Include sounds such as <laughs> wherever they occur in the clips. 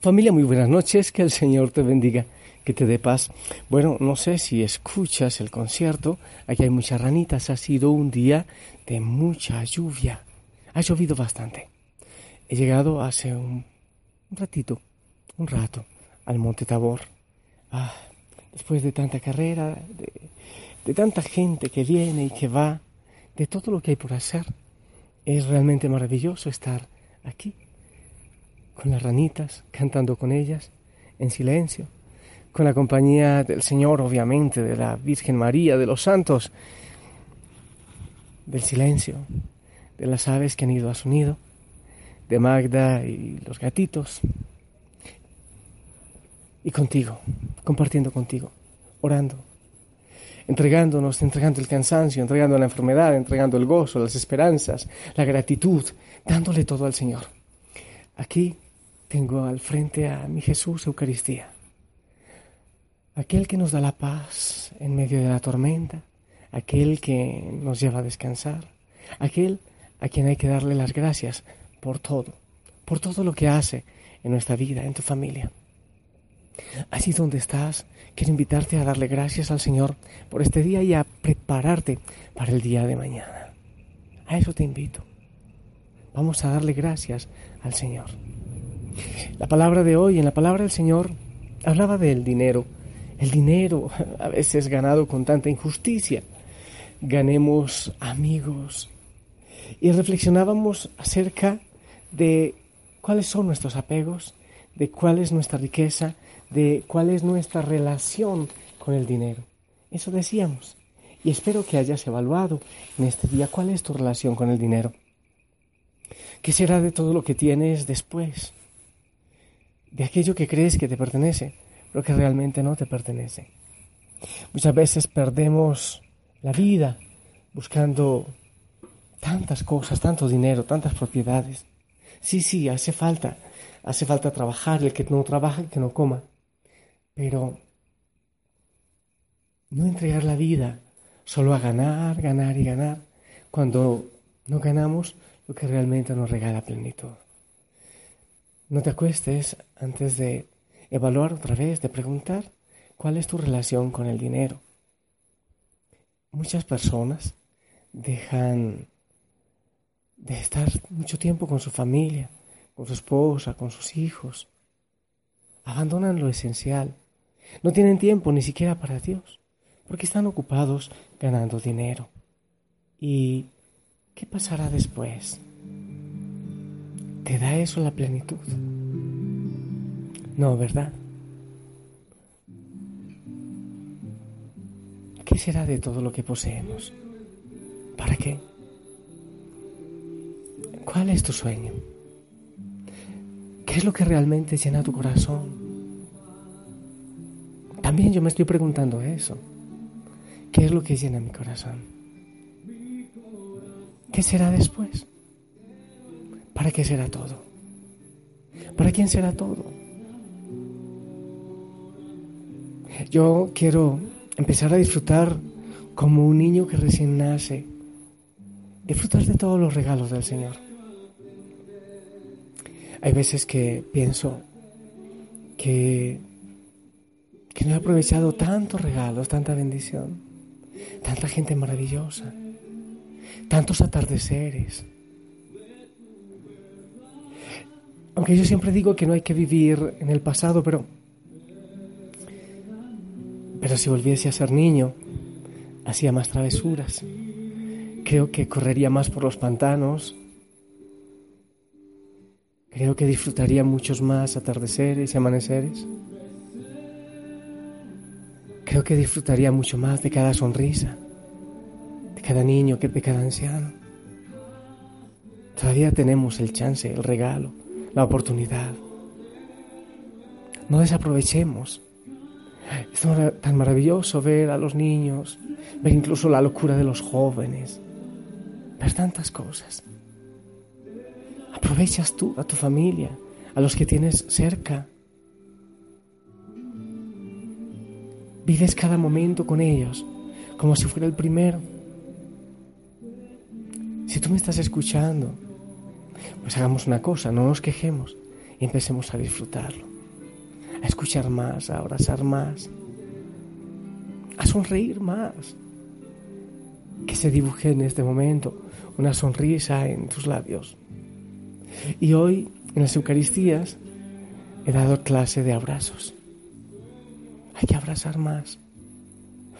Familia, muy buenas noches, que el Señor te bendiga, que te dé paz. Bueno, no sé si escuchas el concierto, aquí hay muchas ranitas, ha sido un día de mucha lluvia, ha llovido bastante. He llegado hace un, ratito, un rato, al Monte Tabor. Ah, después de tanta carrera, de, de tanta gente que viene y que va, de todo lo que hay por hacer, es realmente maravilloso estar aquí con las ranitas, cantando con ellas, en silencio, con la compañía del Señor, obviamente, de la Virgen María, de los santos, del silencio, de las aves que han ido a su nido, de Magda y los gatitos, y contigo, compartiendo contigo, orando, entregándonos, entregando el cansancio, entregando la enfermedad, entregando el gozo, las esperanzas, la gratitud, dándole todo al Señor. Aquí tengo al frente a mi Jesús Eucaristía, aquel que nos da la paz en medio de la tormenta, aquel que nos lleva a descansar, aquel a quien hay que darle las gracias por todo, por todo lo que hace en nuestra vida, en tu familia. Allí donde estás, quiero invitarte a darle gracias al Señor por este día y a prepararte para el día de mañana. A eso te invito. Vamos a darle gracias al Señor. La palabra de hoy, en la palabra del Señor, hablaba del dinero. El dinero a veces ganado con tanta injusticia. Ganemos amigos. Y reflexionábamos acerca de cuáles son nuestros apegos, de cuál es nuestra riqueza, de cuál es nuestra relación con el dinero. Eso decíamos. Y espero que hayas evaluado en este día cuál es tu relación con el dinero. ¿Qué será de todo lo que tienes después? De aquello que crees que te pertenece, pero que realmente no te pertenece. Muchas veces perdemos la vida buscando tantas cosas, tanto dinero, tantas propiedades. Sí, sí, hace falta, hace falta trabajar, el que no trabaja, el que no coma. Pero no entregar la vida solo a ganar, ganar y ganar, cuando no ganamos lo que realmente nos regala plenitud. No te acuestes antes de evaluar otra vez, de preguntar cuál es tu relación con el dinero. Muchas personas dejan de estar mucho tiempo con su familia, con su esposa, con sus hijos. Abandonan lo esencial. No tienen tiempo ni siquiera para Dios, porque están ocupados ganando dinero. ¿Y qué pasará después? ¿Te da eso la plenitud? No, ¿verdad? ¿Qué será de todo lo que poseemos? ¿Para qué? ¿Cuál es tu sueño? ¿Qué es lo que realmente llena tu corazón? También yo me estoy preguntando eso. ¿Qué es lo que llena mi corazón? ¿Qué será después? ¿Para qué será todo? ¿Para quién será todo? Yo quiero empezar a disfrutar como un niño que recién nace, disfrutar de todos los regalos del Señor. Hay veces que pienso que, que no he aprovechado tantos regalos, tanta bendición, tanta gente maravillosa, tantos atardeceres, Aunque yo siempre digo que no hay que vivir en el pasado, pero pero si volviese a ser niño, hacía más travesuras. Creo que correría más por los pantanos. Creo que disfrutaría muchos más atardeceres y amaneceres. Creo que disfrutaría mucho más de cada sonrisa, de cada niño, que de cada anciano. Todavía tenemos el chance, el regalo la oportunidad. No desaprovechemos. Es tan maravilloso ver a los niños, ver incluso la locura de los jóvenes, ver tantas cosas. Aprovechas tú a tu familia, a los que tienes cerca. Vives cada momento con ellos como si fuera el primero. Si tú me estás escuchando, pues hagamos una cosa, no nos quejemos y empecemos a disfrutarlo, a escuchar más, a abrazar más, a sonreír más. Que se dibuje en este momento una sonrisa en tus labios. Y hoy, en las Eucaristías, he dado clase de abrazos. Hay que abrazar más.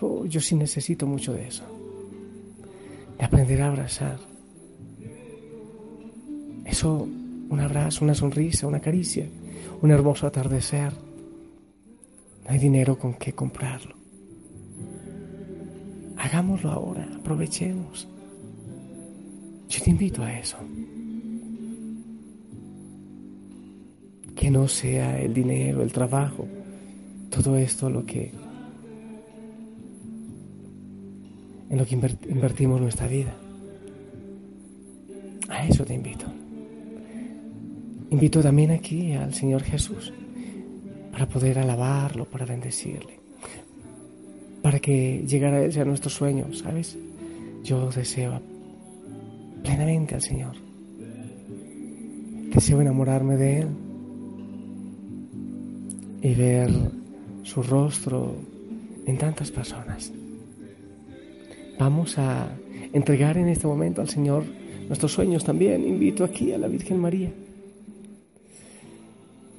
Oh, yo sí necesito mucho de eso. De aprender a abrazar. Eso, un abrazo, una sonrisa, una caricia, un hermoso atardecer. No hay dinero con qué comprarlo. Hagámoslo ahora, aprovechemos. Yo te invito a eso. Que no sea el dinero, el trabajo, todo esto lo que en lo que invertimos nuestra vida. Invito también aquí al Señor Jesús para poder alabarlo, para bendecirle, para que llegara a Él sea nuestro sueño, ¿sabes? Yo deseo plenamente al Señor. Deseo enamorarme de Él y ver su rostro en tantas personas. Vamos a entregar en este momento al Señor nuestros sueños también. Invito aquí a la Virgen María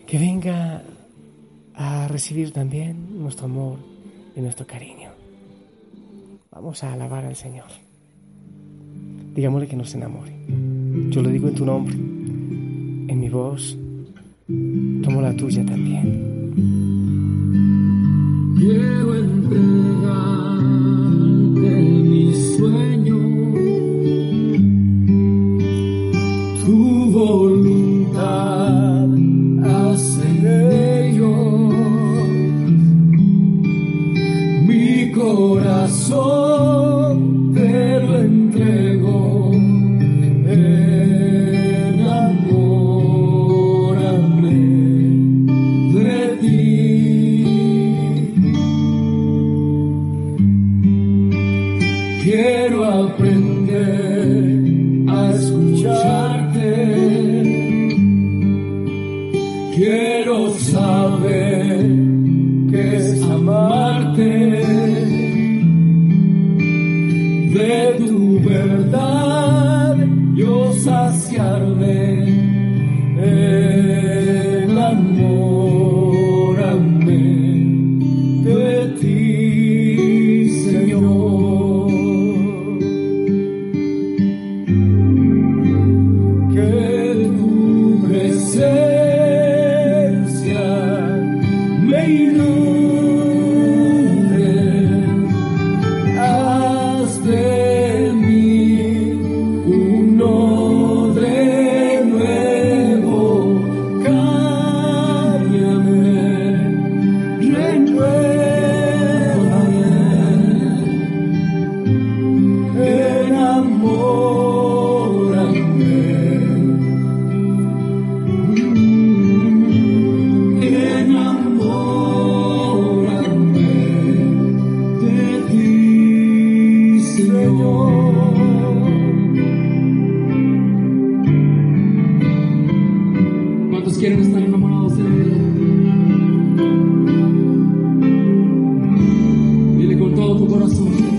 que venga a recibir también nuestro amor y nuestro cariño. Vamos a alabar al Señor. Digámosle que nos enamore. Yo lo digo en tu nombre, en mi voz, tomo la tuya también. Quiero de mi sueño tu voluntad Quiero aprender a escucharte. Quiero saber qué es amarte. De tu verdad yo saciarme. Enamórame de ti, quieren estar enamorados de Él? Dile con todo tu corazón.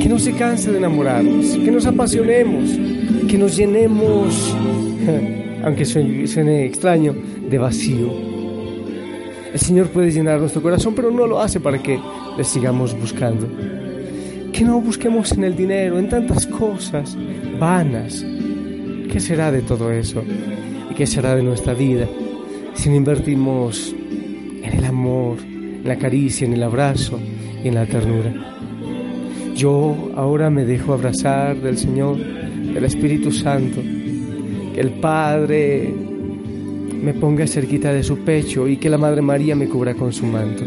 Que no se canse de enamorarnos, que nos apasionemos, que nos llenemos, <laughs> aunque suene, extraño, de vacío. El Señor puede llenar nuestro corazón, pero no lo hace para que le sigamos buscando. Que no busquemos en el dinero, en tantas cosas vanas. ¿Qué será de todo eso? ¿Y qué será de nuestra vida si no invertimos en el amor, en la caricia, en el abrazo y en la ternura? Yo ahora me dejo abrazar del Señor, del Espíritu Santo, que el Padre me ponga cerquita de su pecho y que la Madre María me cubra con su manto.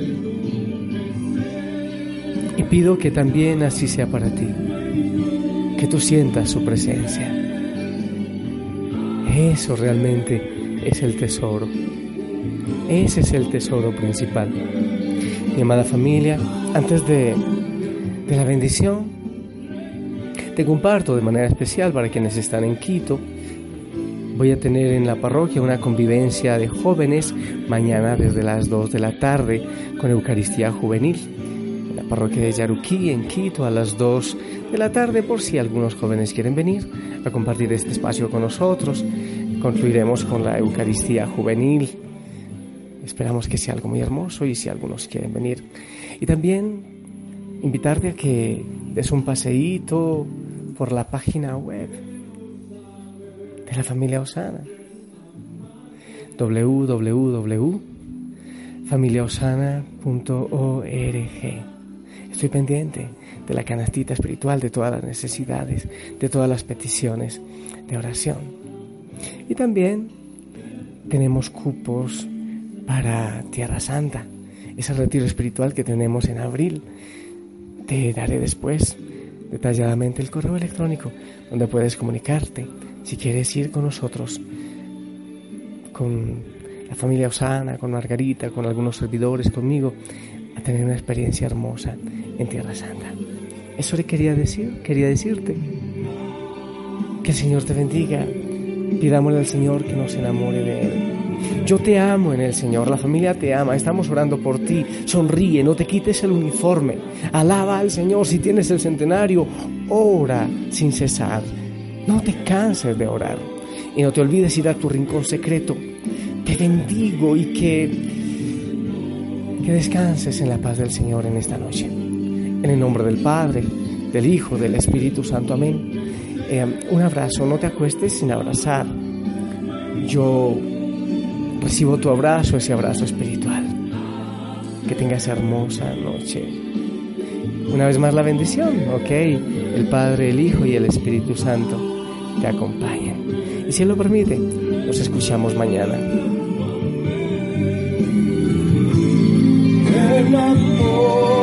Y pido que también así sea para ti, que tú sientas su presencia. Eso realmente es el tesoro. Ese es el tesoro principal. Mi amada familia, antes de, de la bendición, te comparto de manera especial para quienes están en Quito, Voy a tener en la parroquia una convivencia de jóvenes mañana desde las 2 de la tarde con Eucaristía Juvenil. En la parroquia de Yaruquí, en Quito, a las 2 de la tarde, por si algunos jóvenes quieren venir a compartir este espacio con nosotros. Concluiremos con la Eucaristía Juvenil. Esperamos que sea algo muy hermoso y si algunos quieren venir. Y también invitarte a que des un paseíto por la página web de la familia Osana. www.familiaosana.org. Estoy pendiente de la canastita espiritual, de todas las necesidades, de todas las peticiones de oración. Y también tenemos cupos para Tierra Santa, ese retiro espiritual que tenemos en abril. Te daré después detalladamente el correo electrónico donde puedes comunicarte si quieres ir con nosotros, con la familia Osana, con Margarita, con algunos servidores, conmigo, a tener una experiencia hermosa en Tierra Santa. Eso le quería decir, quería decirte. Que el Señor te bendiga. Pidámosle al Señor que nos enamore de Él. Yo te amo en el Señor, la familia te ama, estamos orando por ti. Sonríe, no te quites el uniforme. Alaba al Señor si tienes el centenario. Ora sin cesar. No te canses de orar y no te olvides ir a tu rincón secreto. Te bendigo y que, que descanses en la paz del Señor en esta noche. En el nombre del Padre, del Hijo, del Espíritu Santo. Amén. Eh, un abrazo, no te acuestes sin abrazar. Yo recibo tu abrazo, ese abrazo espiritual. Que tengas hermosa noche. Una vez más la bendición, ¿ok? El Padre, el Hijo y el Espíritu Santo te acompañen. Y si lo permite, nos escuchamos mañana. El amor